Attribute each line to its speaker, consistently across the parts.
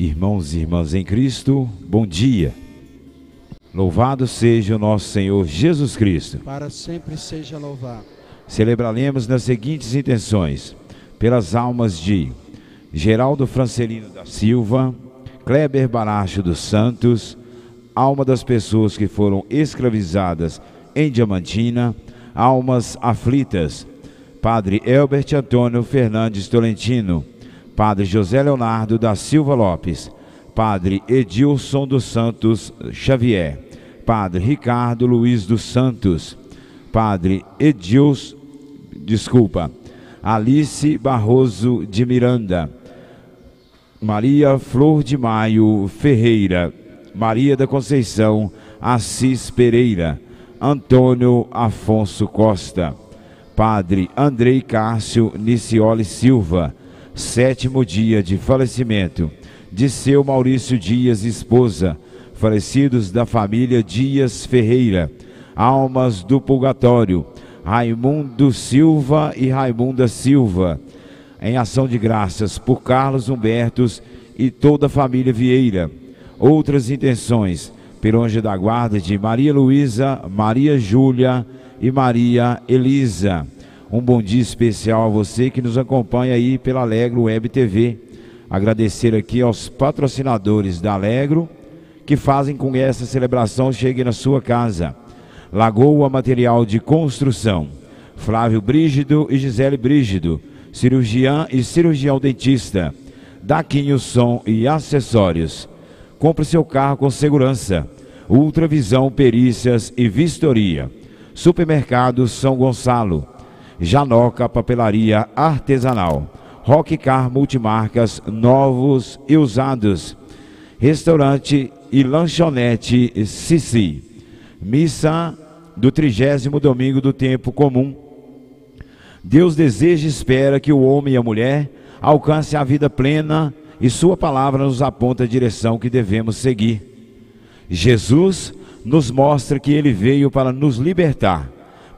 Speaker 1: Irmãos e irmãs em Cristo, bom dia. Louvado seja o nosso Senhor Jesus Cristo.
Speaker 2: Para sempre seja louvado.
Speaker 1: Celebraremos nas seguintes intenções: pelas almas de Geraldo Francelino da Silva, Kleber Baracho dos Santos, alma das pessoas que foram escravizadas em Diamantina, almas aflitas, Padre Elbert Antônio Fernandes Tolentino, Padre José Leonardo da Silva Lopes, Padre Edilson dos Santos Xavier, Padre Ricardo Luiz dos Santos, Padre Edilson, desculpa, Alice Barroso de Miranda, Maria Flor de Maio Ferreira, Maria da Conceição Assis Pereira, Antônio Afonso Costa, Padre Andrei Cássio Nicioli Silva, sétimo dia de falecimento de seu Maurício Dias, esposa, falecidos da família Dias Ferreira, almas do purgatório, Raimundo Silva e Raimunda Silva, em ação de graças por Carlos Humbertos e toda a família Vieira. Outras intenções, pelo anjo da guarda de Maria Luísa, Maria Júlia e Maria Elisa. Um bom dia especial a você que nos acompanha aí pela Alegro Web TV. Agradecer aqui aos patrocinadores da Alegro que fazem com que essa celebração chegue na sua casa. Lagoa Material de Construção, Flávio Brígido e Gisele Brígido, cirurgiã e cirurgião dentista, Daquinho Som e Acessórios. Compre seu carro com segurança. Ultravisão, perícias e vistoria. Supermercado São Gonçalo. Janoca Papelaria Artesanal, Rock Car Multimarcas Novos e Usados, Restaurante e Lanchonete Sissi, Missa do trigésimo domingo do tempo comum. Deus deseja e espera que o homem e a mulher alcance a vida plena e sua palavra nos aponta a direção que devemos seguir. Jesus nos mostra que ele veio para nos libertar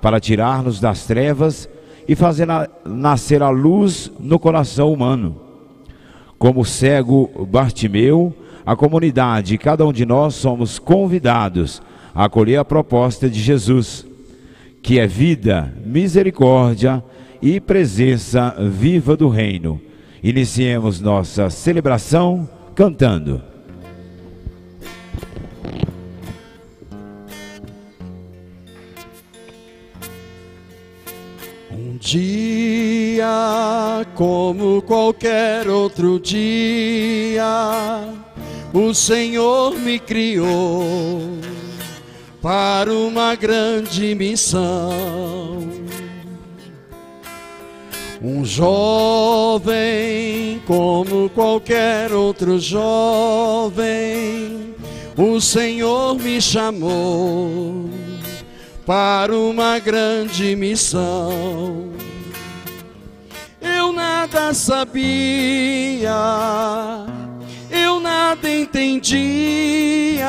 Speaker 1: para tirar-nos das trevas e fazer nascer a luz no coração humano. Como cego Bartimeu, a comunidade e cada um de nós somos convidados a acolher a proposta de Jesus, que é vida, misericórdia e presença viva do Reino. Iniciemos nossa celebração cantando.
Speaker 2: Dia como qualquer outro dia, o Senhor me criou para uma grande missão. Um jovem como qualquer outro jovem, o Senhor me chamou para uma grande missão. Eu nada sabia, eu nada entendia,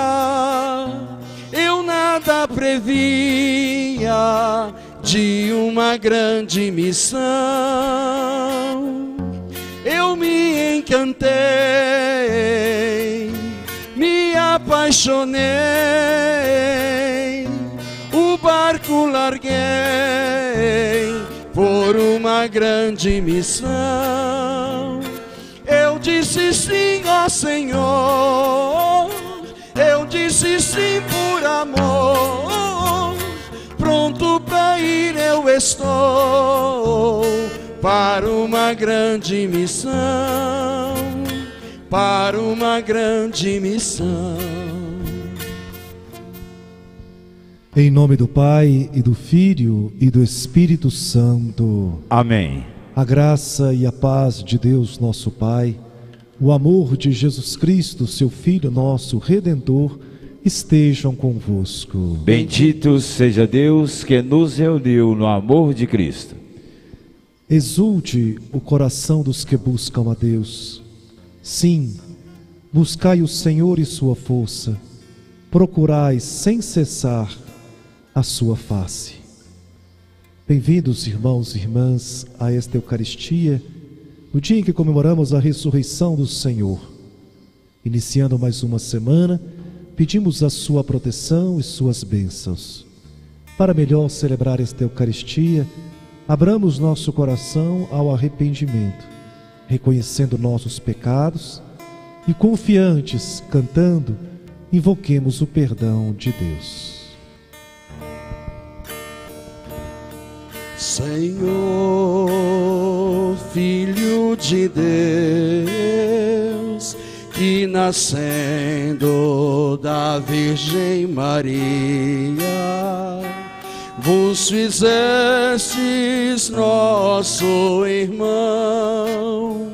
Speaker 2: eu nada previa de uma grande missão. Eu me encantei, me apaixonei barco larguei por uma grande missão. Eu disse sim, ó Senhor. Eu disse sim por amor. Pronto para ir eu estou para uma grande missão. Para uma grande missão.
Speaker 3: Em nome do Pai e do Filho e do Espírito Santo.
Speaker 1: Amém.
Speaker 3: A graça e a paz de Deus, nosso Pai, o amor de Jesus Cristo, seu Filho nosso Redentor, estejam convosco.
Speaker 1: Bendito seja Deus que nos reuniu no amor de Cristo.
Speaker 3: Exulte o coração dos que buscam a Deus. Sim, buscai o Senhor e sua força. Procurai sem cessar a sua face. Bem-vindos, irmãos e irmãs, a esta Eucaristia, no dia em que comemoramos a ressurreição do Senhor. Iniciando mais uma semana, pedimos a sua proteção e suas bênçãos. Para melhor celebrar esta Eucaristia, abramos nosso coração ao arrependimento, reconhecendo nossos pecados e confiantes, cantando, invoquemos o perdão de Deus.
Speaker 2: Senhor, Filho de Deus, que nascendo da Virgem Maria, vos fizestes nosso irmão,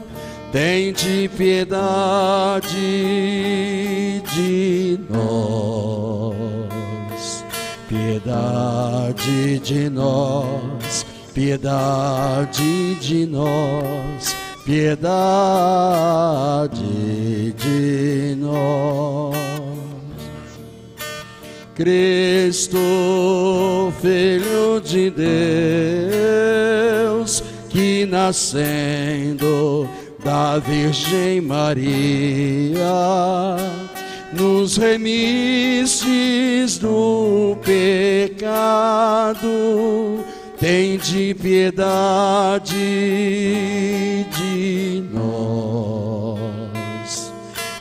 Speaker 2: tende piedade de nós, piedade de nós piedade de nós, piedade de nós. Cristo, Filho de Deus, que nascendo da Virgem Maria, nos remistes do pecado Tende piedade de nós,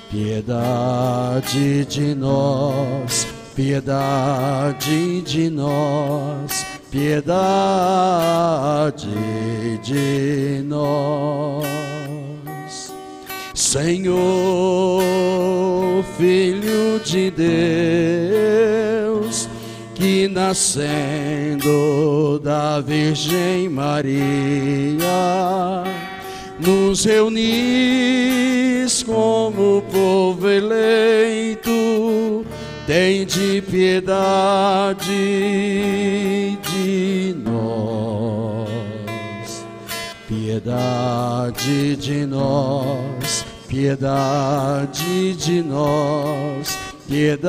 Speaker 2: piedade de nós, piedade de nós, piedade de nós. Senhor, Filho de Deus, que nascendo da Virgem Maria, nos reunis como povo eleito, tem de piedade de nós, piedade de nós, piedade de nós piedade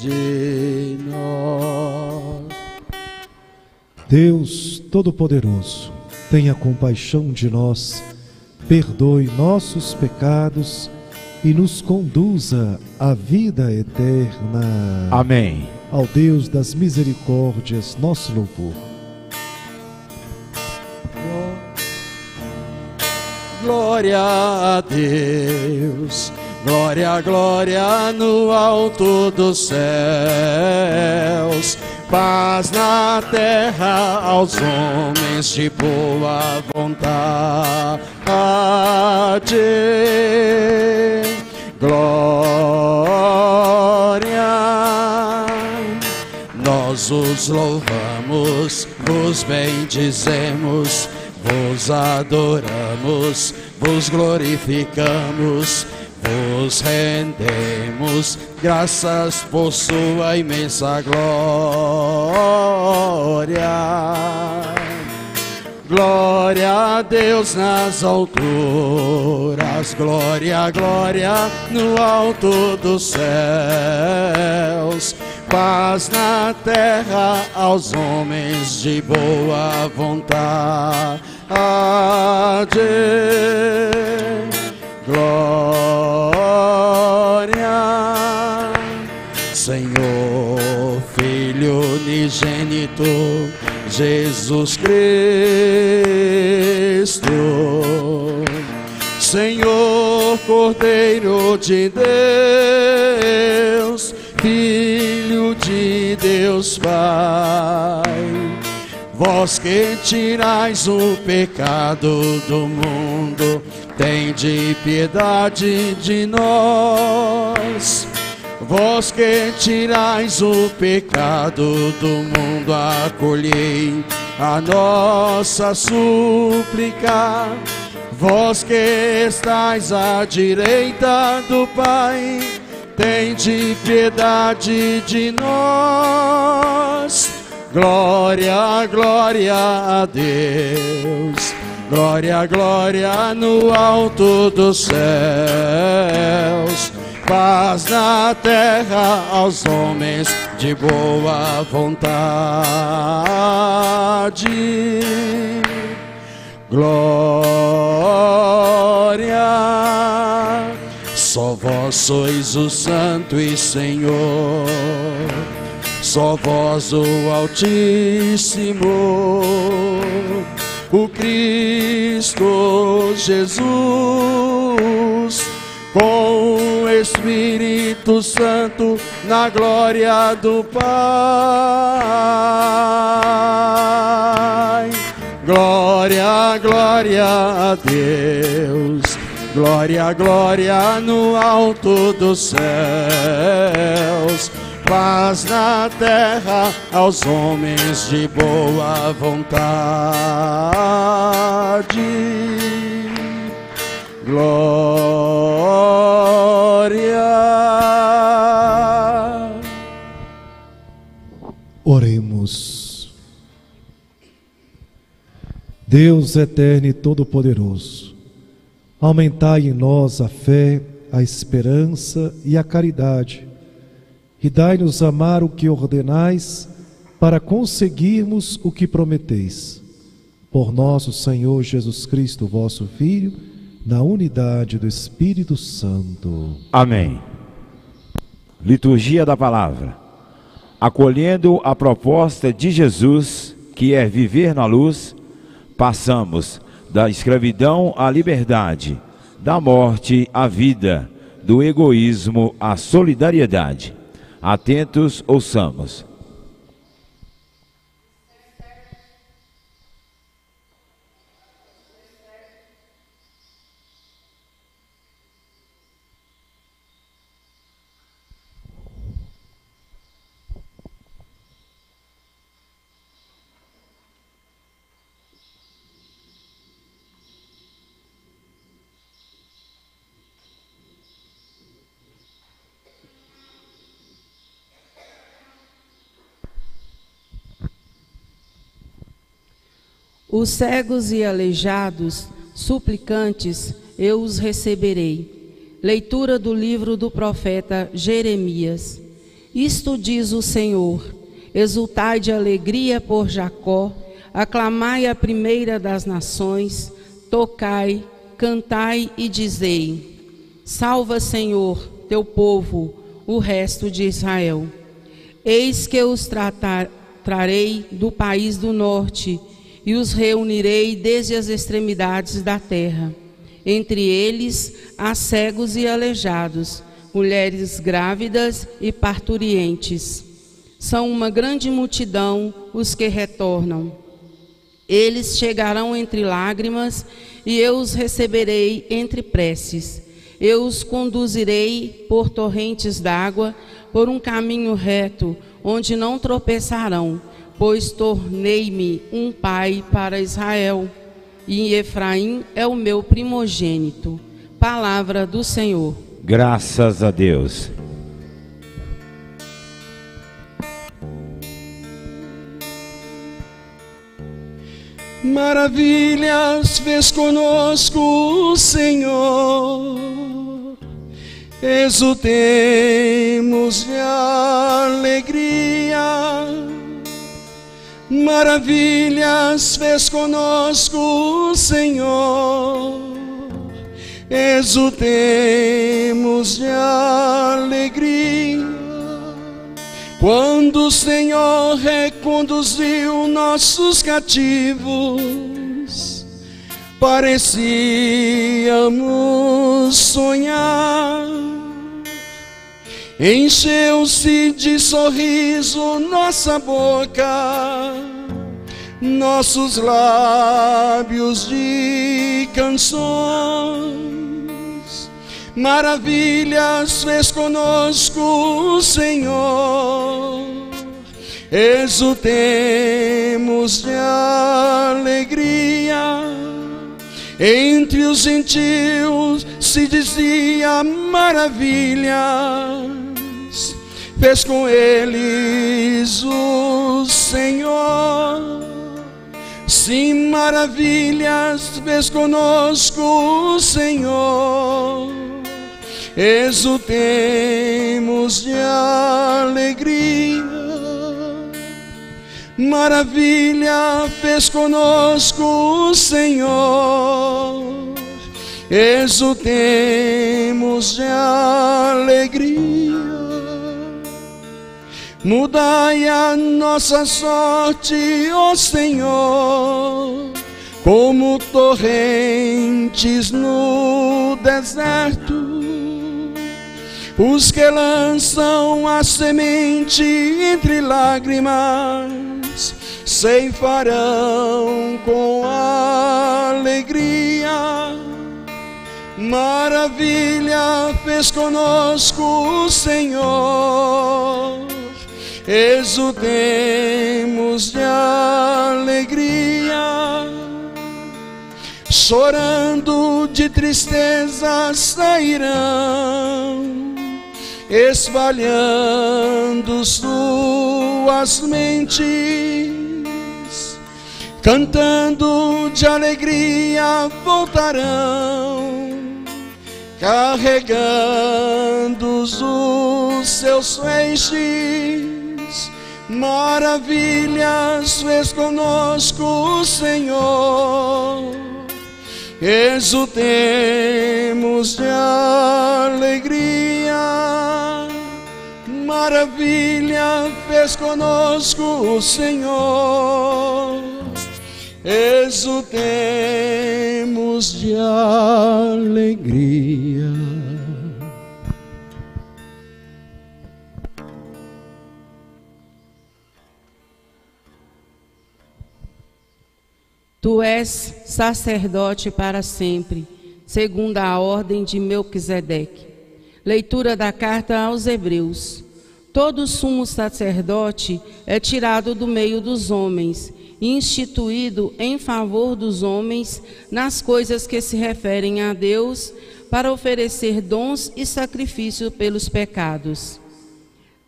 Speaker 2: de nós.
Speaker 3: Deus Todo-Poderoso, tenha compaixão de nós, perdoe nossos pecados e nos conduza à vida eterna.
Speaker 1: Amém.
Speaker 3: Ao Deus das misericórdias, nosso louvor.
Speaker 2: Glória a Deus. Glória, glória no alto dos céus, paz na terra aos homens de boa vontade. Glória, nós os louvamos, vos bendizemos, vos adoramos, vos glorificamos vos rendemos. Graças por sua imensa glória. Glória a Deus nas alturas, glória, glória no alto dos céus, paz na terra aos homens de boa vontade. Glória, Senhor, Filho unigênito, Jesus Cristo. Senhor, Cordeiro de Deus, Filho de Deus Pai. Vós que tirais o pecado do mundo, Tende piedade de nós, vós que tirais o pecado do mundo, acolhei a nossa súplica. Vós que estais à direita do Pai, tende piedade de nós. Glória, glória a Deus. Glória, glória no alto dos céus, paz na terra aos homens de boa vontade. Glória Só vós sois o Santo e Senhor, só vós o Altíssimo, o Cristo Jesus, com o Espírito Santo na glória do Pai. Glória, glória a Deus. Glória, glória no alto dos céus. Paz na terra aos homens de boa vontade. Glória.
Speaker 3: Oremos. Deus eterno e todo-poderoso, aumentai em nós a fé, a esperança e a caridade, e dai-nos amar o que ordenais, para conseguirmos o que prometeis. Por nosso Senhor Jesus Cristo, vosso Filho, na unidade do Espírito Santo.
Speaker 1: Amém. Liturgia da Palavra. Acolhendo a proposta de Jesus, que é viver na luz, passamos da escravidão à liberdade, da morte à vida, do egoísmo à solidariedade. Atentos, ouçamos.
Speaker 4: Os cegos e aleijados, suplicantes, eu os receberei. Leitura do livro do profeta Jeremias. Isto diz o Senhor: Exultai de alegria por Jacó, aclamai a primeira das nações, tocai, cantai e dizei: Salva, Senhor, teu povo, o resto de Israel. Eis que os tratar, trarei do país do norte e os reunirei desde as extremidades da terra. Entre eles há cegos e aleijados, mulheres grávidas e parturientes. São uma grande multidão os que retornam. Eles chegarão entre lágrimas, e eu os receberei entre preces. Eu os conduzirei por torrentes d'água, por um caminho reto, onde não tropeçarão pois tornei-me um pai para Israel, e Efraim é o meu primogênito. Palavra do Senhor.
Speaker 1: Graças a Deus.
Speaker 2: Maravilhas fez conosco o Senhor, exultemos de alegria Maravilhas fez conosco o Senhor, exultemos de alegria. Quando o Senhor reconduziu nossos cativos, parecíamos sonhar Encheu-se de sorriso nossa boca, nossos lábios de canções. Maravilhas fez conosco o Senhor, exultemos de alegria. Entre os gentios se dizia maravilha fez com eles o Senhor. Sim, maravilhas fez conosco o Senhor. Exultemos de alegria. Maravilha fez conosco o Senhor. exultemos de alegria. Mudai a nossa sorte, ó Senhor, como torrentes no deserto. Os que lançam a semente entre lágrimas ceifarão com alegria. Maravilha fez conosco o Senhor, exultemos de alegria. Chorando de tristeza sairão, espalhando suas mentes cantando de alegria voltarão, carregando os seus feixes. Maravilhas fez conosco o Senhor, exultemos de alegria. Maravilha fez conosco o Senhor exultemos de alegria.
Speaker 4: Tu és sacerdote para sempre, segundo a ordem de Melquisedeque. Leitura da carta aos Hebreus. Todo sumo sacerdote é tirado do meio dos homens instituído em favor dos homens nas coisas que se referem a Deus, para oferecer dons e sacrifício pelos pecados.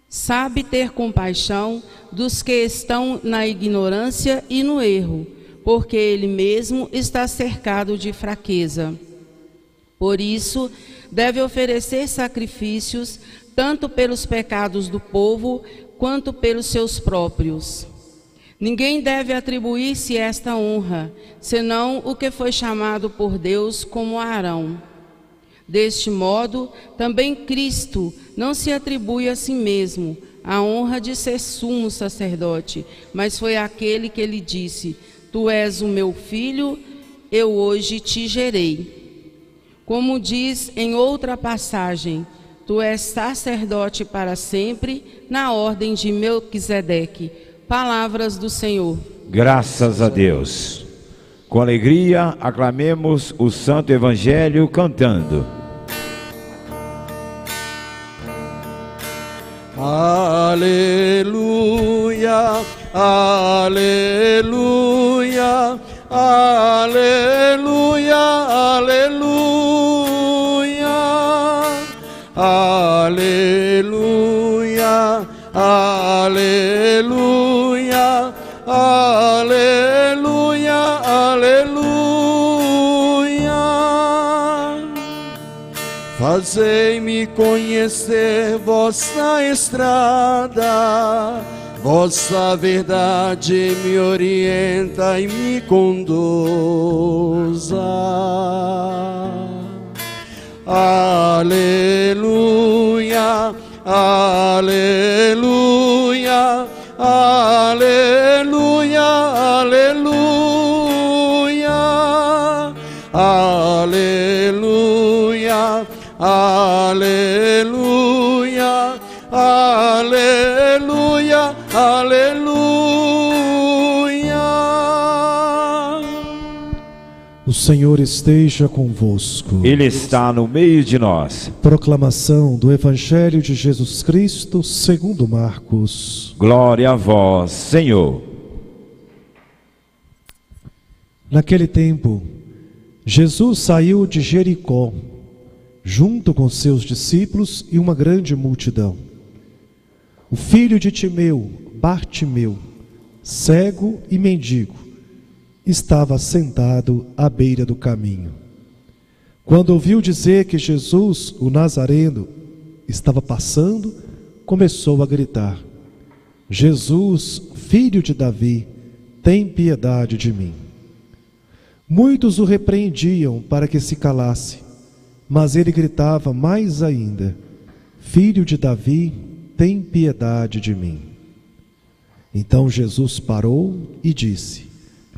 Speaker 4: Sabe ter compaixão dos que estão na ignorância e no erro, porque ele mesmo está cercado de fraqueza. Por isso, deve oferecer sacrifícios tanto pelos pecados do povo quanto pelos seus próprios. Ninguém deve atribuir-se esta honra, senão o que foi chamado por Deus como Arão. Deste modo, também Cristo não se atribui a si mesmo a honra de ser sumo sacerdote, mas foi aquele que lhe disse: Tu és o meu filho, eu hoje te gerei. Como diz em outra passagem, tu és sacerdote para sempre, na ordem de Melquisedeque Palavras do Senhor.
Speaker 1: Graças a Deus. Com alegria, aclamemos o Santo Evangelho cantando.
Speaker 2: Aleluia, aleluia, aleluia, aleluia, aleluia, aleluia. Fazei-me conhecer vossa estrada, vossa verdade me orienta e me conduza. Aleluia, aleluia, aleluia,
Speaker 3: Senhor esteja convosco.
Speaker 1: Ele está no meio de nós.
Speaker 3: Proclamação do Evangelho de Jesus Cristo, segundo Marcos.
Speaker 1: Glória a vós, Senhor.
Speaker 3: Naquele tempo, Jesus saiu de Jericó junto com seus discípulos e uma grande multidão. O filho de Timeu, Bartimeu, cego e mendigo, estava sentado à beira do caminho. Quando ouviu dizer que Jesus, o Nazareno, estava passando, começou a gritar: Jesus, filho de Davi, tem piedade de mim. Muitos o repreendiam para que se calasse, mas ele gritava mais ainda: Filho de Davi, tem piedade de mim. Então Jesus parou e disse: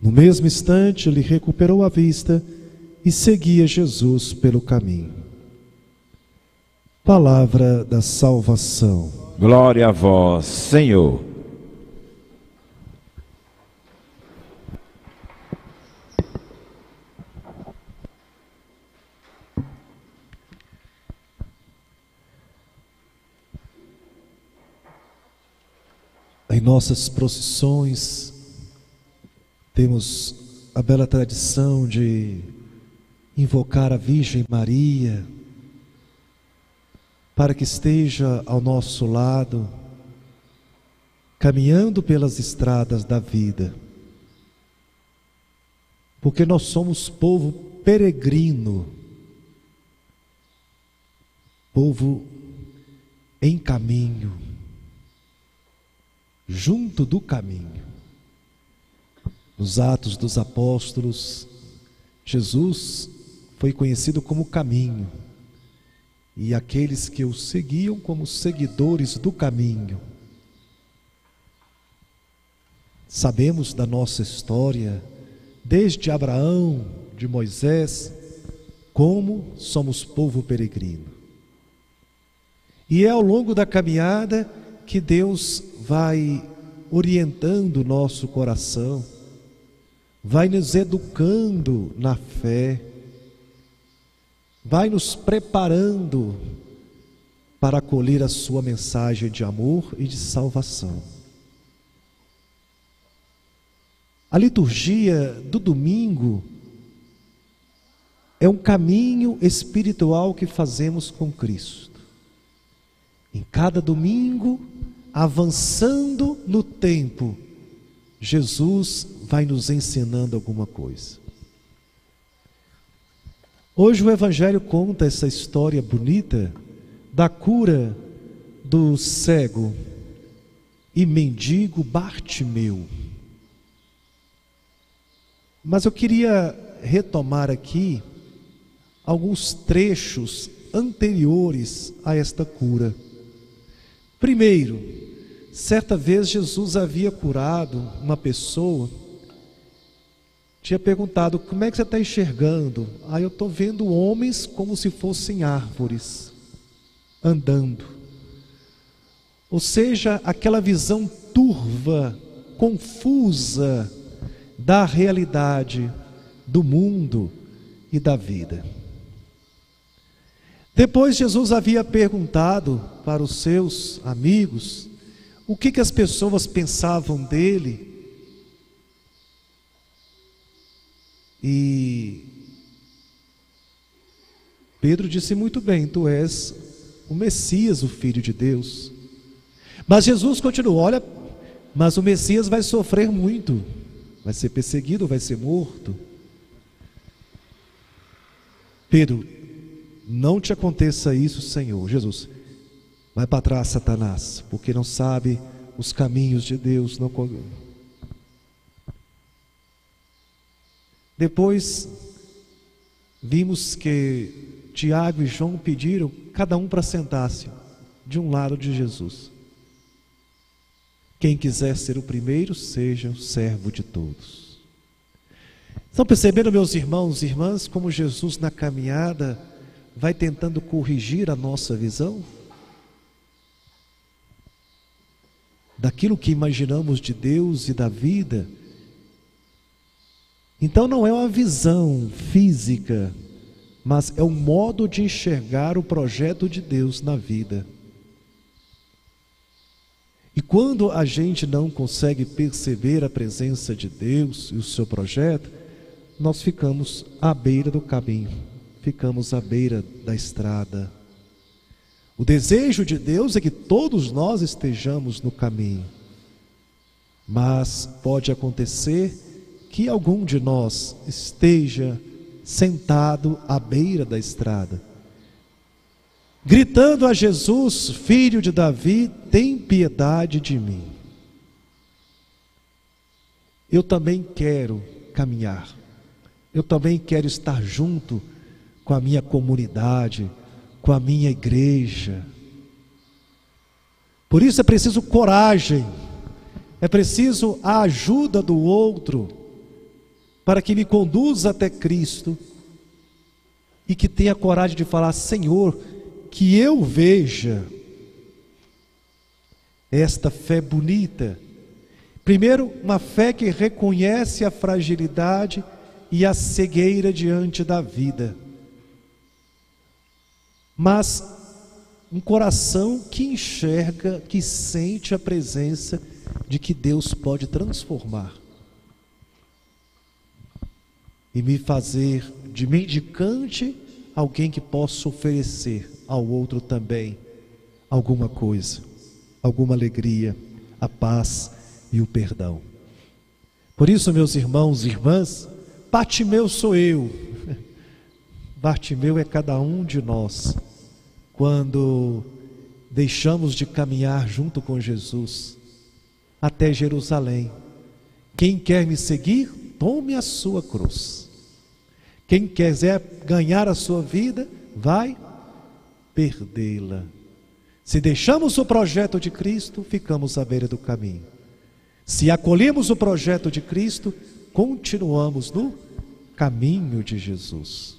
Speaker 3: No mesmo instante, ele recuperou a vista e seguia Jesus pelo caminho. Palavra da salvação.
Speaker 1: Glória a vós, Senhor.
Speaker 3: Em nossas procissões, temos a bela tradição de invocar a Virgem Maria para que esteja ao nosso lado, caminhando pelas estradas da vida. Porque nós somos povo peregrino, povo em caminho, junto do caminho. Nos Atos dos Apóstolos, Jesus foi conhecido como caminho e aqueles que o seguiam como seguidores do caminho. Sabemos da nossa história, desde Abraão, de Moisés, como somos povo peregrino. E é ao longo da caminhada que Deus vai orientando o nosso coração, vai nos educando na fé, vai nos preparando para acolher a sua mensagem de amor e de salvação. A liturgia do domingo é um caminho espiritual que fazemos com Cristo. Em cada domingo, avançando no tempo, Jesus vai nos ensinando alguma coisa. Hoje o Evangelho conta essa história bonita da cura do cego e mendigo Bartimeu. Mas eu queria retomar aqui alguns trechos anteriores a esta cura. Primeiro, certa vez Jesus havia curado uma pessoa tinha perguntado: como é que você está enxergando? Ah, eu estou vendo homens como se fossem árvores, andando. Ou seja, aquela visão turva, confusa da realidade, do mundo e da vida. Depois Jesus havia perguntado para os seus amigos o que, que as pessoas pensavam dele E Pedro disse muito bem: Tu és o Messias, o Filho de Deus. Mas Jesus continuou: Olha, mas o Messias vai sofrer muito, vai ser perseguido, vai ser morto. Pedro, não te aconteça isso, Senhor. Jesus, vai para trás, Satanás, porque não sabe os caminhos de Deus, não depois, vimos que Tiago e João pediram cada um para sentar-se de um lado de Jesus. Quem quiser ser o primeiro, seja o servo de todos. Estão percebendo, meus irmãos e irmãs, como Jesus na caminhada vai tentando corrigir a nossa visão? Daquilo que imaginamos de Deus e da vida então não é uma visão física, mas é um modo de enxergar o projeto de Deus na vida. E quando a gente não consegue perceber a presença de Deus e o seu projeto, nós ficamos à beira do caminho, ficamos à beira da estrada. O desejo de Deus é que todos nós estejamos no caminho, mas pode acontecer que algum de nós esteja sentado à beira da estrada, gritando a Jesus, filho de Davi, tem piedade de mim. Eu também quero caminhar, eu também quero estar junto com a minha comunidade, com a minha igreja. Por isso é preciso coragem, é preciso a ajuda do outro para que me conduza até Cristo e que tenha coragem de falar: Senhor, que eu veja esta fé bonita. Primeiro, uma fé que reconhece a fragilidade e a cegueira diante da vida. Mas um coração que enxerga, que sente a presença de que Deus pode transformar e me fazer de mendicante alguém que possa oferecer ao outro também alguma coisa, alguma alegria, a paz e o perdão. Por isso, meus irmãos e irmãs, Bartimeu sou eu. Bartimeu é cada um de nós. Quando deixamos de caminhar junto com Jesus até Jerusalém. Quem quer me seguir, tome a sua cruz. Quem quiser ganhar a sua vida, vai perdê-la. Se deixamos o projeto de Cristo, ficamos à beira do caminho. Se acolhemos o projeto de Cristo, continuamos no caminho de Jesus.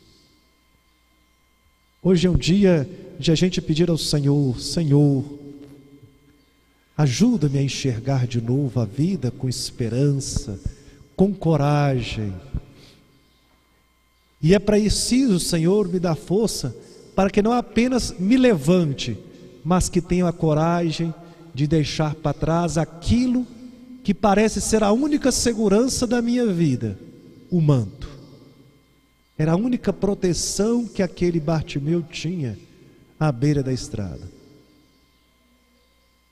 Speaker 3: Hoje é um dia de a gente pedir ao Senhor: Senhor, ajuda-me a enxergar de novo a vida com esperança com coragem. E é preciso, Senhor, me dar força para que não apenas me levante, mas que tenha a coragem de deixar para trás aquilo que parece ser a única segurança da minha vida, o manto. Era a única proteção que aquele Bartimeu tinha à beira da estrada.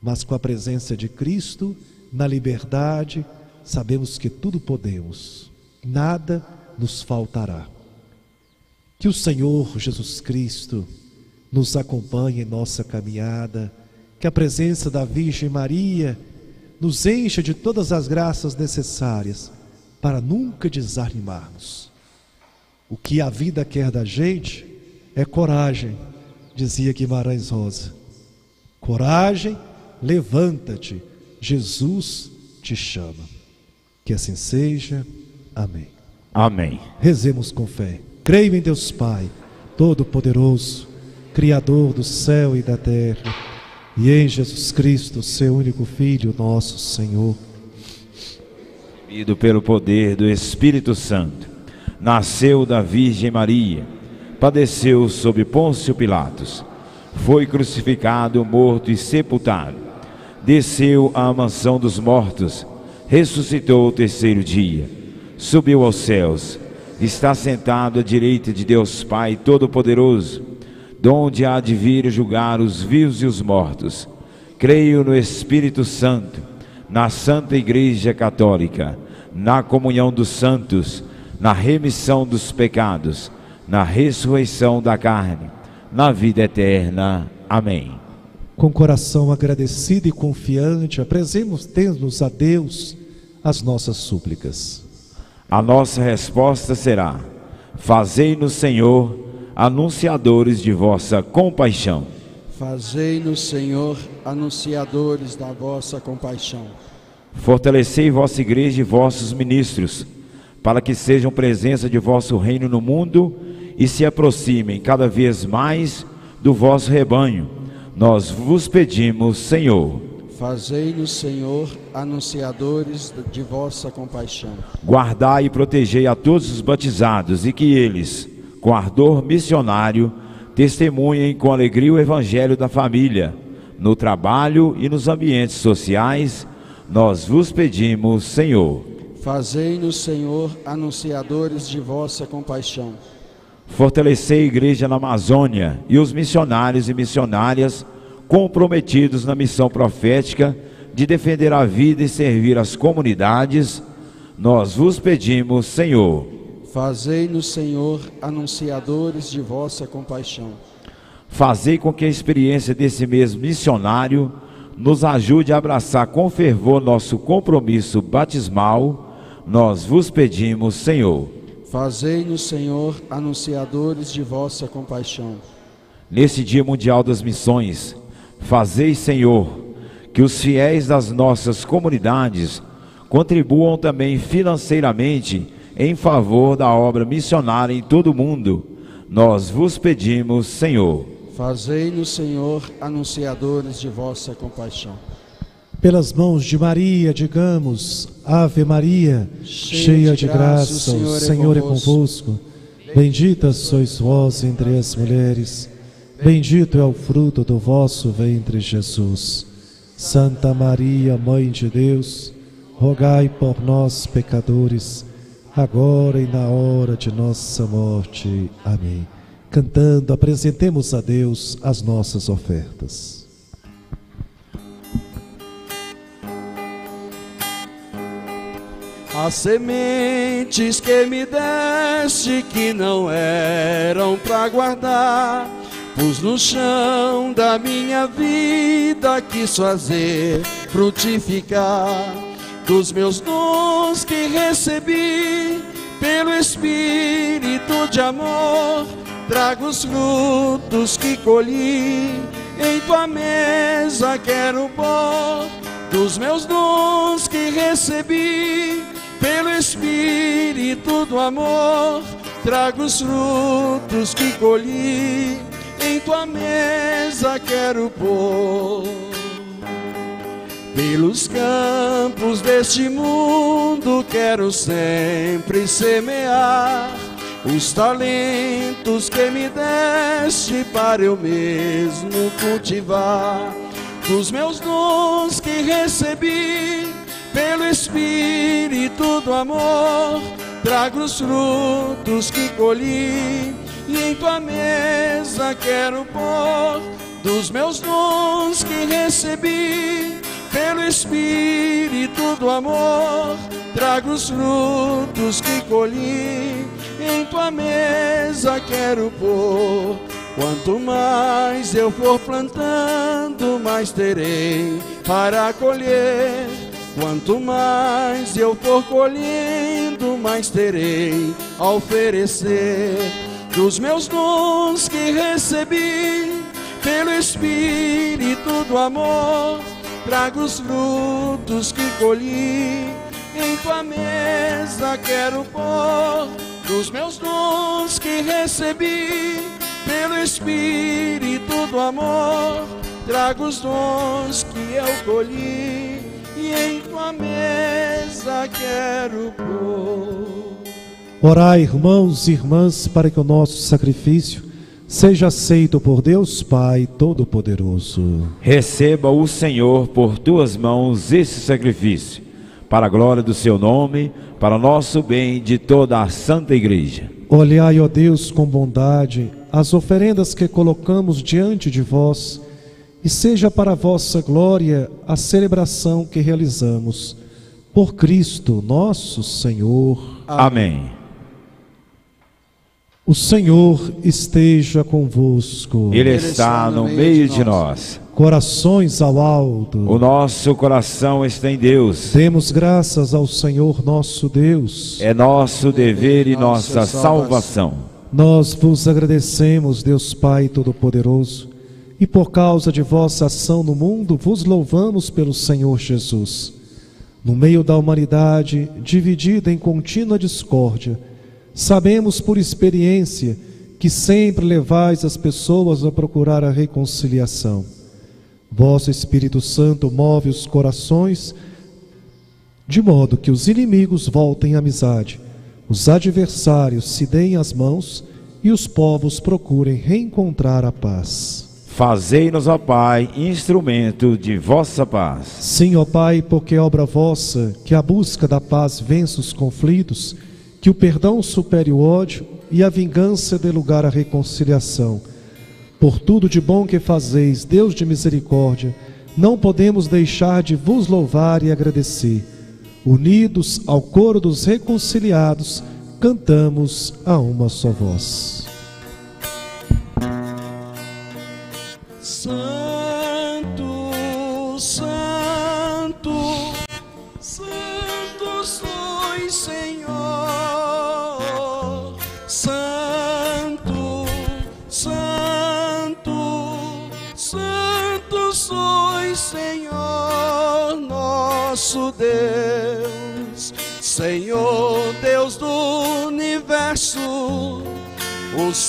Speaker 3: Mas com a presença de Cristo, na liberdade, sabemos que tudo podemos, nada nos faltará. Que o Senhor Jesus Cristo nos acompanhe em nossa caminhada, que a presença da Virgem Maria nos encha de todas as graças necessárias para nunca desanimarmos. O que a vida quer da gente é coragem, dizia Guimarães Rosa. Coragem, levanta-te, Jesus te chama. Que assim seja. Amém.
Speaker 1: Amém.
Speaker 3: Rezemos com fé. Creio em Deus Pai, Todo-Poderoso, Criador do céu e da terra, e em Jesus Cristo, seu único Filho, nosso Senhor.
Speaker 1: Ido pelo poder do Espírito Santo, nasceu da Virgem Maria, padeceu sob Pôncio Pilatos, foi crucificado, morto e sepultado, desceu à mansão dos mortos ressuscitou o terceiro dia, subiu aos céus, está sentado à direita de Deus Pai Todo-Poderoso, donde há de vir julgar os vivos e os mortos. Creio no Espírito Santo, na Santa Igreja Católica, na comunhão dos santos, na remissão dos pecados, na ressurreição da carne, na vida eterna. Amém.
Speaker 3: Com coração agradecido e confiante, apresentemos-nos a Deus as nossas súplicas.
Speaker 1: A nossa resposta será: Fazei-nos, Senhor, anunciadores de vossa compaixão.
Speaker 2: Fazei-nos, Senhor, anunciadores da vossa compaixão.
Speaker 1: Fortalecei vossa igreja e vossos ministros, para que sejam presença de vosso reino no mundo e se aproximem cada vez mais do vosso rebanho. Nós vos pedimos, Senhor.
Speaker 2: Fazei-nos, Senhor, anunciadores de vossa compaixão.
Speaker 1: Guardai e protegei a todos os batizados e que eles, com ardor missionário, testemunhem com alegria o evangelho da família, no trabalho e nos ambientes sociais. Nós vos pedimos, Senhor.
Speaker 2: Fazei-nos, Senhor, anunciadores de vossa compaixão.
Speaker 1: Fortalecei a igreja na Amazônia e os missionários e missionárias comprometidos na missão profética de defender a vida e servir as comunidades. Nós vos pedimos, Senhor.
Speaker 2: Fazei-nos, Senhor, anunciadores de vossa compaixão.
Speaker 1: Fazei com que a experiência desse mês missionário nos ajude a abraçar com fervor nosso compromisso batismal. Nós vos pedimos, Senhor.
Speaker 2: Fazei-nos, Senhor, anunciadores de vossa compaixão.
Speaker 1: Nesse Dia Mundial das Missões, fazei, Senhor, que os fiéis das nossas comunidades contribuam também financeiramente em favor da obra missionária em todo o mundo. Nós vos pedimos, Senhor.
Speaker 2: Fazei-nos, Senhor, anunciadores de vossa compaixão.
Speaker 3: Pelas mãos de Maria, digamos: Ave Maria, cheia, de graça, o Senhor, é convosco. Bendita sois vós entre as mulheres, bendito é o fruto do vosso ventre, Jesus. Santa Maria, Mãe de Deus, rogai por nós, pecadores, agora e na hora de nossa morte. Amém. Cantando, apresentemos a Deus as nossas ofertas.
Speaker 2: As sementes que me deste que não eram para guardar, pus no chão da minha vida, quis fazer frutificar. Dos meus dons que recebi pelo Espírito de amor. Trago os frutos que colhi. Em tua mesa, quero pôr dos meus dons que recebi pelo Espírito do amor, trago os frutos que colhi, tua mesa quero pôr. Pelos campos deste mundo quero sempre semear os talentos que me deste para eu mesmo cultivar. Dos meus dons que recebi, pelo Espírito do amor, trago os frutos que colhi e em tua mesa quero pôr dos meus dons que recebi. Pelo Espírito do amor, trago os frutos que colhi em tua mesa quero pôr. Quanto mais eu for plantando, mais terei para colher Quanto mais eu for colhendo, mais terei a oferecer dos meus dons que recebi pelo Espírito do amor. Trago os frutos que colhi em tua mesa, quero pôr dos meus dons que recebi pelo Espírito do amor. Trago os dons que eu colhi e em tua mesa quero pôr.
Speaker 3: Orai, irmãos e irmãs, para que o nosso sacrifício seja aceito por Deus Pai Todo-Poderoso.
Speaker 1: Receba o Senhor por tuas mãos esse sacrifício, para a glória do seu nome, para o nosso bem de toda a Santa Igreja.
Speaker 3: Olhai, ó Deus, com bondade as oferendas que colocamos diante de vós e seja para a vossa glória a celebração que realizamos. Por Cristo nosso Senhor.
Speaker 1: Amém.
Speaker 3: O Senhor esteja convosco.
Speaker 1: Ele está no meio de nós.
Speaker 3: Corações ao alto.
Speaker 1: O nosso coração está em Deus.
Speaker 3: Demos graças ao Senhor nosso Deus.
Speaker 1: É nosso dever e nossa salvação.
Speaker 3: Nós vos agradecemos, Deus Pai Todo-Poderoso e por causa de vossa ação no mundo, vos louvamos pelo Senhor Jesus. No meio da humanidade, dividida em contínua discórdia, sabemos por experiência que sempre levais as pessoas a procurar a reconciliação. Vosso Espírito Santo move os corações de modo que os inimigos voltem à amizade, os adversários se deem as mãos e os povos procurem reencontrar a paz.
Speaker 1: Fazei-nos, ó Pai, instrumento de vossa paz.
Speaker 3: Sim, ó Pai, porque é obra vossa que a busca da paz vença os conflitos, que o perdão supere o ódio e a vingança dê lugar à reconciliação. Por tudo de bom que fazeis, Deus de misericórdia, não podemos deixar de vos louvar e agradecer. Unidos ao coro dos reconciliados, cantamos a uma só voz.
Speaker 2: Santo, Santo,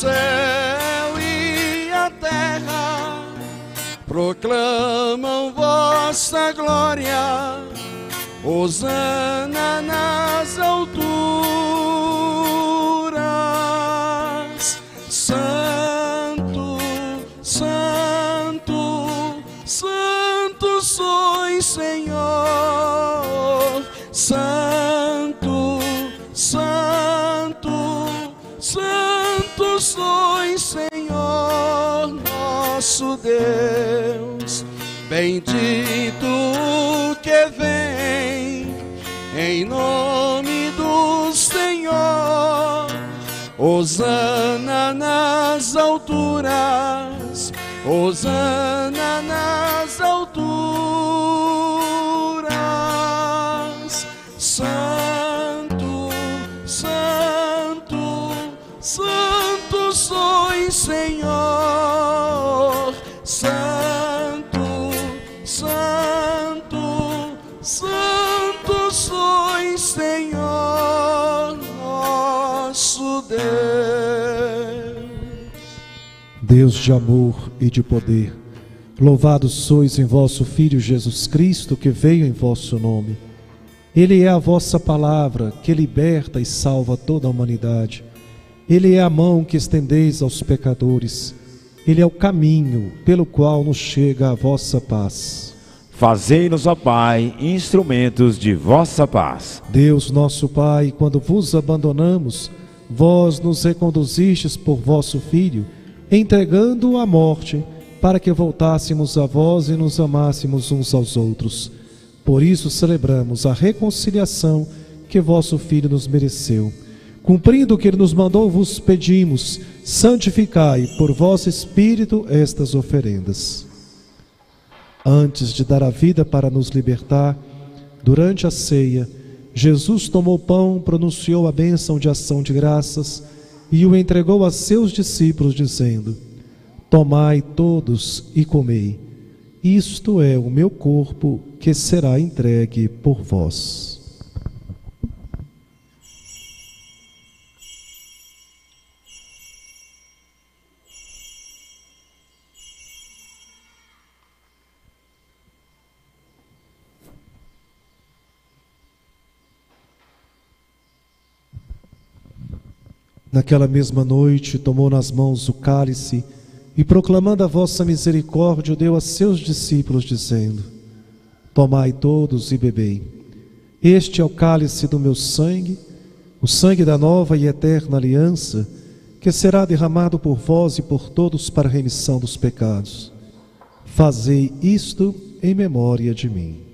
Speaker 2: céu e a terra proclamam vossa glória, Hosana nas alturas. Alturas, Deus
Speaker 3: de amor e de poder, louvados sois em vosso Filho Jesus Cristo, que veio em vosso nome. Ele é a vossa palavra que liberta e salva toda a humanidade. Ele é a mão que estendeis aos pecadores. Ele é o caminho pelo qual nos chega a vossa paz.
Speaker 1: Fazei-nos, ó Pai, instrumentos de vossa paz.
Speaker 3: Deus nosso Pai, quando vos abandonamos, vós nos reconduzistes por vosso Filho, entregando-o à morte, para que voltássemos a vós e nos amássemos uns aos outros. Por isso celebramos a reconciliação que vosso Filho nos mereceu. Cumprindo o que ele nos mandou, vos pedimos, santificai por vosso Espírito estas oferendas. Antes de dar a vida para nos libertar, durante a ceia, Jesus tomou pão, pronunciou a bênção de ação de graças e o entregou a seus discípulos, dizendo: Tomai todos e comei. Isto é o meu corpo que será entregue por vós. Naquela mesma noite, tomou nas mãos o cálice e, proclamando a vossa misericórdia, deu a seus discípulos, dizendo: Tomai todos e bebei. Este é o cálice do meu sangue, o sangue da nova e eterna aliança, que será derramado por vós e por todos para a remissão dos pecados. Fazei isto em memória de mim.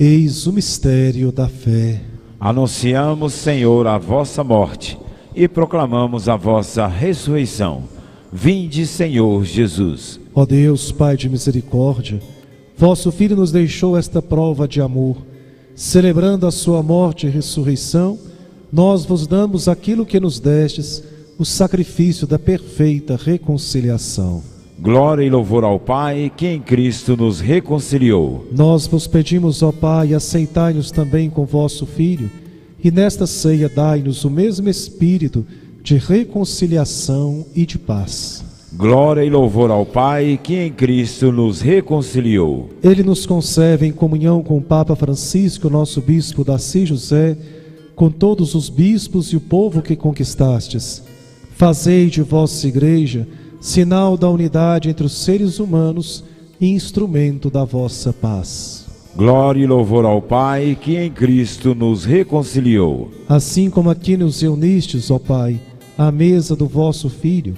Speaker 3: Eis o mistério da fé.
Speaker 1: Anunciamos, Senhor, a vossa morte e proclamamos a vossa ressurreição. Vinde, Senhor Jesus.
Speaker 3: Ó Deus, Pai de misericórdia, vosso Filho nos deixou esta prova de amor. Celebrando a sua morte e ressurreição, nós vos damos aquilo que nos destes, o sacrifício da perfeita reconciliação.
Speaker 1: Glória e louvor ao Pai, que em Cristo nos reconciliou.
Speaker 3: Nós vos pedimos, ó Pai, aceitai-nos também com vosso Filho, e nesta ceia dai-nos o mesmo espírito de reconciliação e de paz.
Speaker 1: Glória e louvor ao Pai que em Cristo nos reconciliou.
Speaker 3: Ele nos conserve em comunhão com o Papa Francisco, nosso bispo Daci José, com todos os bispos e o povo que conquistastes. Fazei de vossa igreja sinal da unidade entre os seres humanos e instrumento da vossa paz.
Speaker 1: Glória e louvor ao Pai que em Cristo nos reconciliou.
Speaker 3: Assim como aqui nos reunistes, ó Pai, à mesa do vosso Filho,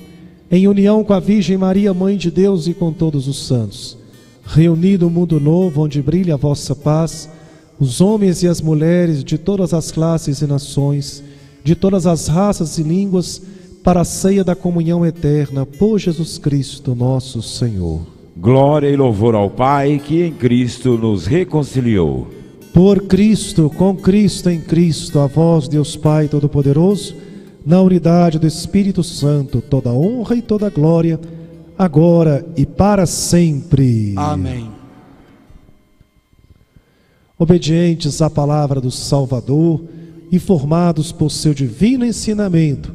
Speaker 3: em união com a Virgem Maria, Mãe de Deus e com todos os santos, reunido o mundo novo onde brilha a vossa paz, os homens e as mulheres de todas as classes e nações, de todas as raças e línguas, para a ceia da comunhão eterna por Jesus Cristo, nosso Senhor.
Speaker 1: Glória e louvor ao Pai que em Cristo nos reconciliou.
Speaker 3: Por Cristo, com Cristo em Cristo, a vós, Deus Pai Todo-Poderoso, na unidade do Espírito Santo, toda honra e toda glória, agora e para sempre.
Speaker 2: Amém.
Speaker 3: Obedientes à palavra do Salvador e formados por seu divino ensinamento,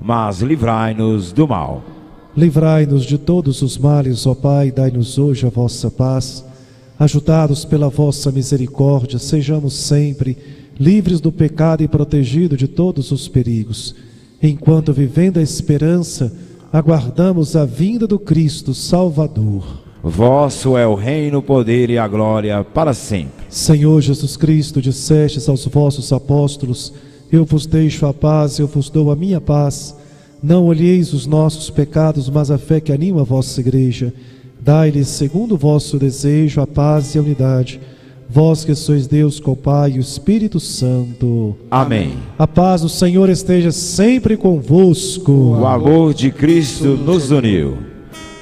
Speaker 1: mas livrai-nos do mal.
Speaker 3: Livrai-nos de todos os males, ó Pai, dai-nos hoje a vossa paz. Ajudados pela vossa misericórdia, sejamos sempre livres do pecado e protegidos de todos os perigos, enquanto vivendo a esperança, aguardamos a vinda do Cristo Salvador.
Speaker 1: Vosso é o reino, o poder e a glória para sempre.
Speaker 3: Senhor Jesus Cristo, dissestes aos vossos apóstolos: Eu vos deixo a paz, eu vos dou a minha paz. Não olheis os nossos pecados, mas a fé que anima a vossa igreja. Dai-lhes, segundo o vosso desejo, a paz e a unidade. Vós que sois Deus com o Pai e o Espírito Santo.
Speaker 1: Amém.
Speaker 3: A paz do Senhor esteja sempre convosco.
Speaker 1: O amor de Cristo nos uniu.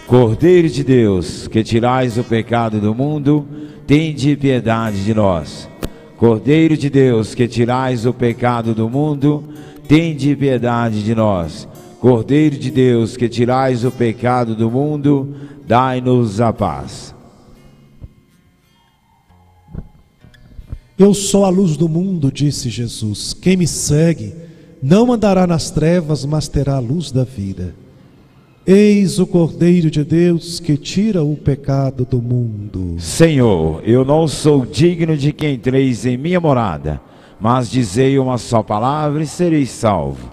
Speaker 1: Cordeiro de Deus, que tirais o pecado do mundo, tende piedade de nós. Cordeiro de Deus, que tirais o pecado do mundo, tende piedade de nós. Cordeiro de Deus, que tirais o pecado do mundo, dai-nos a paz.
Speaker 3: Eu sou a luz do mundo, disse Jesus. Quem me segue não andará nas trevas, mas terá a luz da vida. Eis o Cordeiro de Deus que tira o pecado do mundo.
Speaker 1: Senhor, eu não sou digno de que entreis em minha morada, mas dizei uma só palavra e sereis salvo.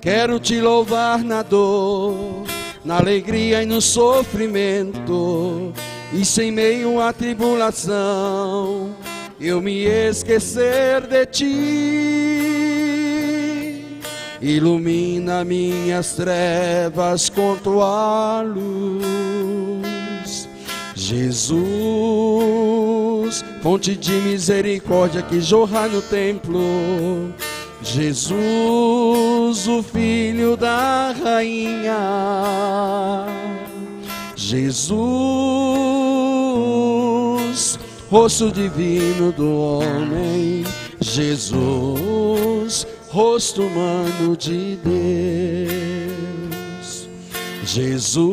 Speaker 2: Quero te louvar na dor, na alegria e no sofrimento, e sem meio à tribulação, eu me esquecer de ti. Ilumina minhas trevas com tua luz. Jesus, fonte de misericórdia que jorra no templo. Jesus, o filho da rainha. Jesus, rosto divino do homem. Jesus, rosto humano de Deus. Jesus,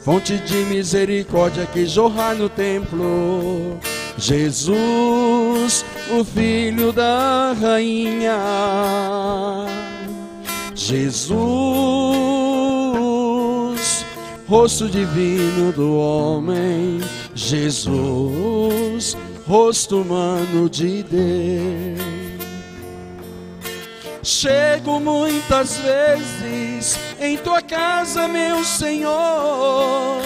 Speaker 2: fonte de misericórdia que jorra no templo. Jesus, o filho da rainha. Jesus, rosto divino do homem. Jesus, rosto humano de Deus. Chego muitas vezes em tua casa, meu Senhor,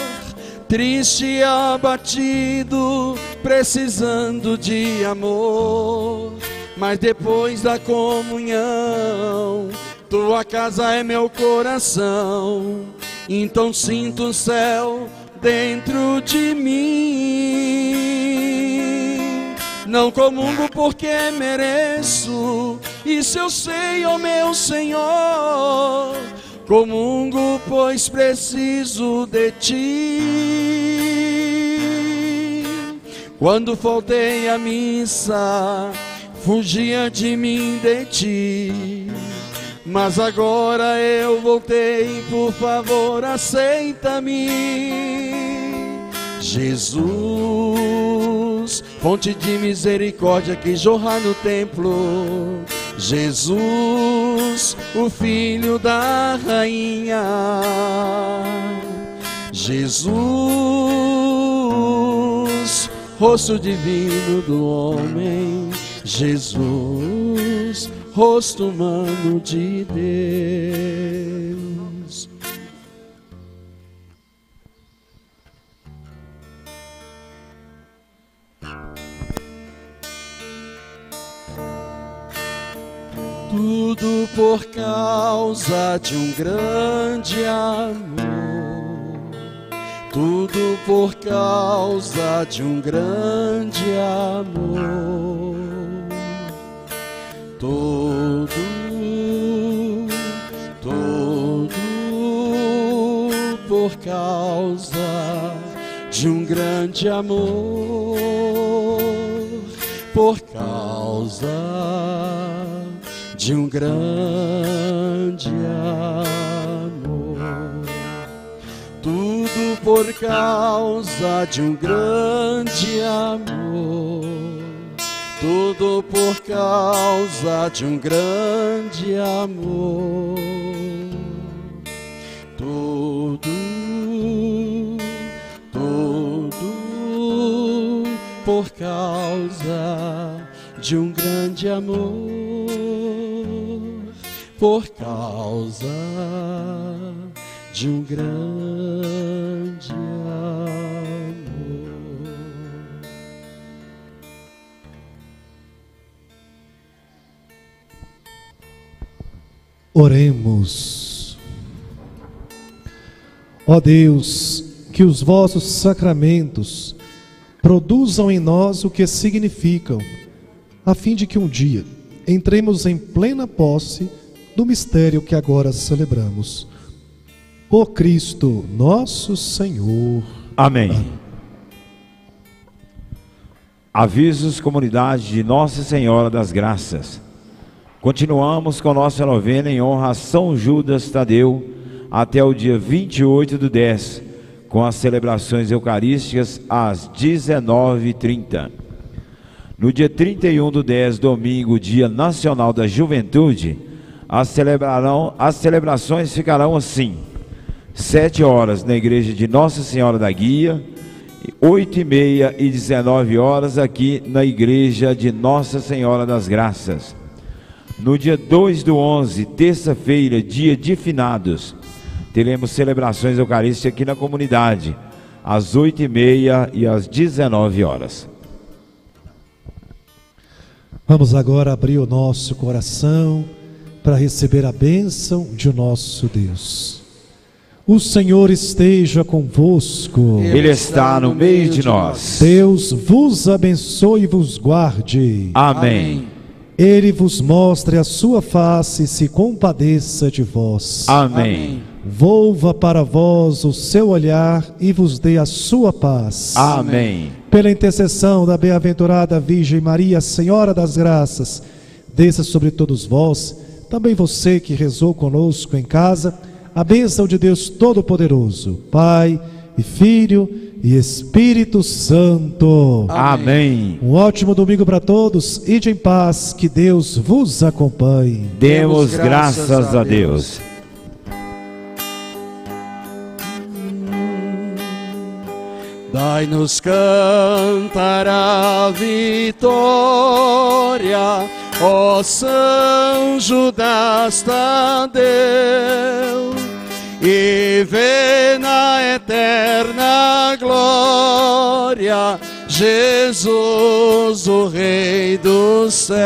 Speaker 2: triste e abatido, precisando de amor. Mas depois da comunhão, tua casa é meu coração. Então sinto o céu dentro de mim. Não comungo porque mereço, isso eu sei, ó meu Senhor. Comungo, pois preciso de ti. Quando faltei a missa, fugia de mim de ti. Mas agora eu voltei, por favor, aceita-me. Jesus, fonte de misericórdia que jorra no templo. Jesus, o filho da rainha. Jesus, rosto divino do homem. Jesus, rosto humano de Deus. Tudo por causa de um grande amor. Tudo por causa de um grande amor. Todo, todo por causa de um grande amor. Por causa de um grande amor. Tudo por causa de um grande amor. Tudo por causa de um grande amor. Tudo, tudo por causa de um grande amor por causa de um grande amor.
Speaker 3: Oremos. Ó Deus, que os vossos sacramentos produzam em nós o que significam, a fim de que um dia entremos em plena posse do mistério que agora celebramos. Por Cristo nosso Senhor.
Speaker 1: Amém. Avisos comunidade de Nossa Senhora das Graças. Continuamos com nossa novena em honra a São Judas Tadeu até o dia 28 do 10, com as celebrações eucarísticas às 19h30. No dia 31 do 10, domingo, Dia Nacional da Juventude, as, celebrarão, as celebrações ficarão assim: sete horas na igreja de Nossa Senhora da Guia, oito e meia e 19 horas aqui na igreja de Nossa Senhora das Graças. No dia 2 do 11, terça-feira, dia de finados, teremos celebrações eucarísticas aqui na comunidade, às oito e meia e às 19 horas.
Speaker 3: Vamos agora abrir o nosso coração para receber a bênção de nosso Deus. O Senhor esteja convosco.
Speaker 1: Ele está no meio de nós.
Speaker 3: Deus vos abençoe e vos guarde.
Speaker 1: Amém.
Speaker 3: Ele vos mostre a sua face e se compadeça de vós.
Speaker 1: Amém.
Speaker 3: volva para vós o seu olhar e vos dê a sua paz.
Speaker 1: Amém.
Speaker 3: Pela intercessão da bem-aventurada Virgem Maria, Senhora das Graças, desça sobre todos vós, também você que rezou conosco em casa, a bênção de Deus Todo-Poderoso, Pai e Filho e Espírito Santo.
Speaker 1: Amém.
Speaker 3: Um ótimo domingo para todos, ide em paz, que Deus vos acompanhe.
Speaker 1: Demos graças a Deus.
Speaker 2: Dai-nos cantar a vitória, ó São Judas Tadeu, e vê na eterna glória Jesus, o Rei dos céus,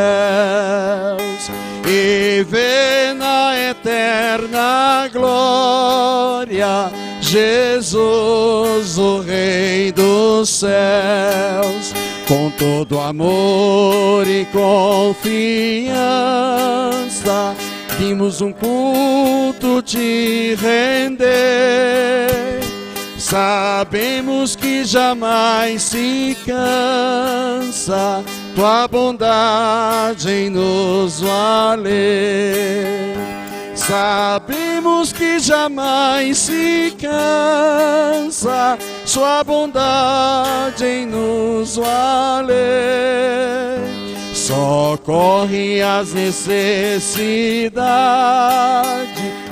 Speaker 2: e vê na eterna glória Jesus, o Rei dos céus, com todo amor e confiança, vimos um culto te render. Sabemos que jamais se cansa tua bondade em nos valer. Sabemos que jamais se cansa sua bondade em nos valer. Socorre as necessidades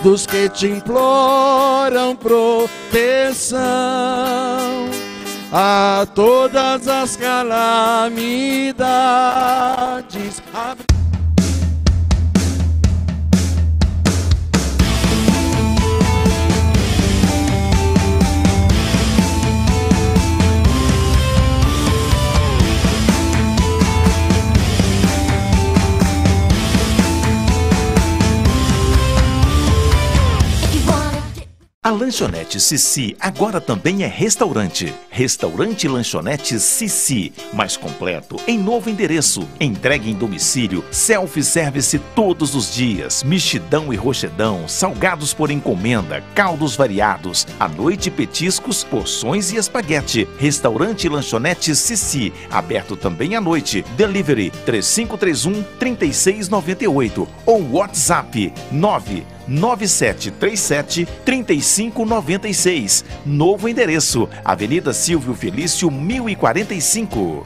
Speaker 2: dos que te imploram proteção a todas as calamidades.
Speaker 5: A lanchonete Sissi agora também é restaurante. Restaurante Lanchonete Sissi, mais completo, em novo endereço. Entregue em domicílio, self-service todos os dias, mexidão e rochedão, salgados por encomenda, caldos variados, à noite petiscos, porções e espaguete. Restaurante Lanchonete Sissi, aberto também à noite. Delivery 3531 3698 ou WhatsApp 9 9737 3596. Novo endereço: Avenida Silvio Felício 1045.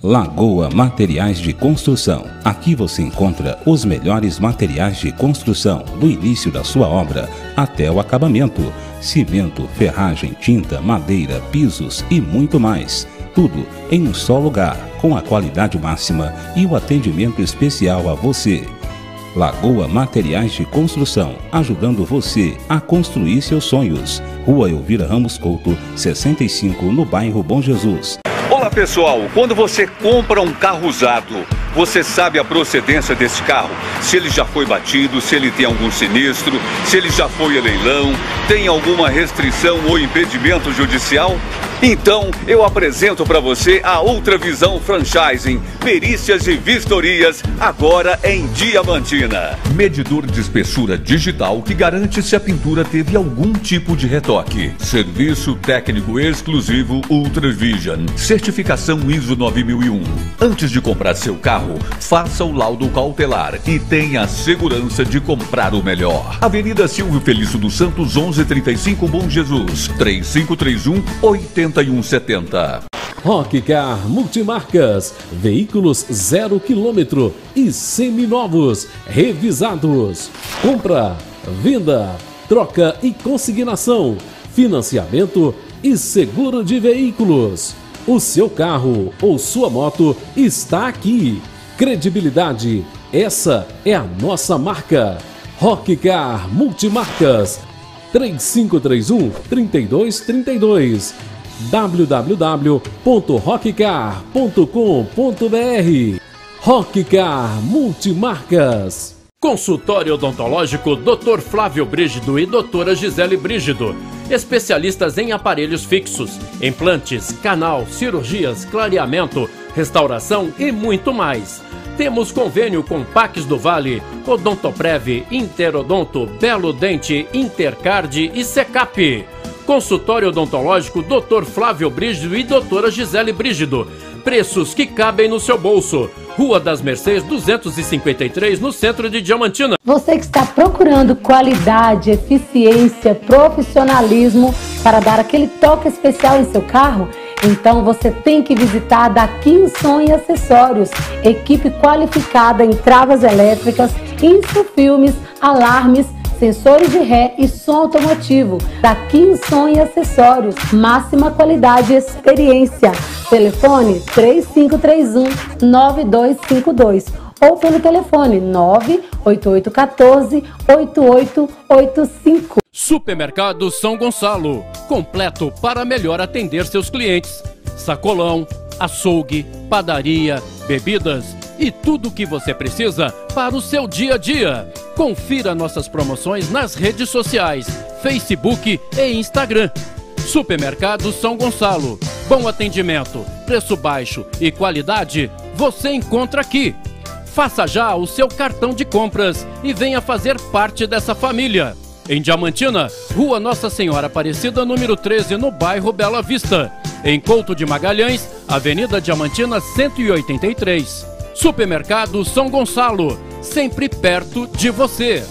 Speaker 6: Lagoa Materiais de Construção. Aqui você encontra os melhores materiais de construção, do início da sua obra até o acabamento: cimento, ferragem, tinta, madeira, pisos e muito mais. Tudo em um só lugar, com a qualidade máxima e o atendimento especial a você. Lagoa Materiais de Construção, ajudando você a construir seus sonhos. Rua Elvira Ramos Couto, 65, no bairro Bom Jesus.
Speaker 7: Olá pessoal, quando você compra um carro usado, você sabe a procedência desse carro? Se ele já foi batido, se ele tem algum sinistro, se ele já foi a leilão, tem alguma restrição ou impedimento judicial? Então, eu apresento para você a Ultra Visão Franchising, perícias e vistorias, agora em Diamantina. Medidor de espessura digital que garante se a pintura teve algum tipo de retoque. Serviço técnico exclusivo Ultravision. Certificação ISO 9001. Antes de comprar seu carro, faça o laudo cautelar e tenha a segurança de comprar o melhor. Avenida Silvio Felício dos Santos, 1135 Bom Jesus, 3531 80
Speaker 8: 4170. Rockcar Multimarcas, veículos zero quilômetro e seminovos, revisados. Compra, venda, troca e consignação, financiamento e seguro de veículos. O seu carro ou sua moto está aqui. Credibilidade, essa é a nossa marca. Rockcar Multimarcas 3531 3232 www.rockcar.com.br Rockcar Multimarcas
Speaker 9: Consultório Odontológico Dr. Flávio Brígido e Doutora Gisele Brígido. Especialistas em aparelhos fixos, implantes, canal, cirurgias, clareamento, restauração e muito mais. Temos convênio com Pax do Vale, Odontoprev, Interodonto, Belo Dente, Intercard e Secap. Consultório odontológico Dr. Flávio Brígido e Doutora Gisele Brígido. Preços que cabem no seu bolso. Rua das Mercês 253, no centro de Diamantina.
Speaker 10: Você que está procurando qualidade, eficiência, profissionalismo para dar aquele toque especial em seu carro, então você tem que visitar a Daqui Som e Acessórios, equipe qualificada em travas elétricas, infofilmes, alarmes, sensores de ré e som automotivo. Daqui Som e Acessórios, máxima qualidade e experiência. Telefone 3531 9252 ou pelo telefone 98814 8885.
Speaker 9: Supermercado São Gonçalo, completo para melhor atender seus clientes. Sacolão, açougue, padaria, bebidas e tudo o que você precisa para o seu dia a dia. Confira nossas promoções nas redes sociais, Facebook e Instagram. Supermercado São Gonçalo. Bom atendimento, preço baixo e qualidade você encontra aqui. Faça já o seu cartão de compras e venha fazer parte dessa família. Em Diamantina, Rua Nossa Senhora Aparecida, número 13, no bairro Bela Vista. Em Couto de Magalhães, Avenida Diamantina 183. Supermercado São Gonçalo, sempre perto de você.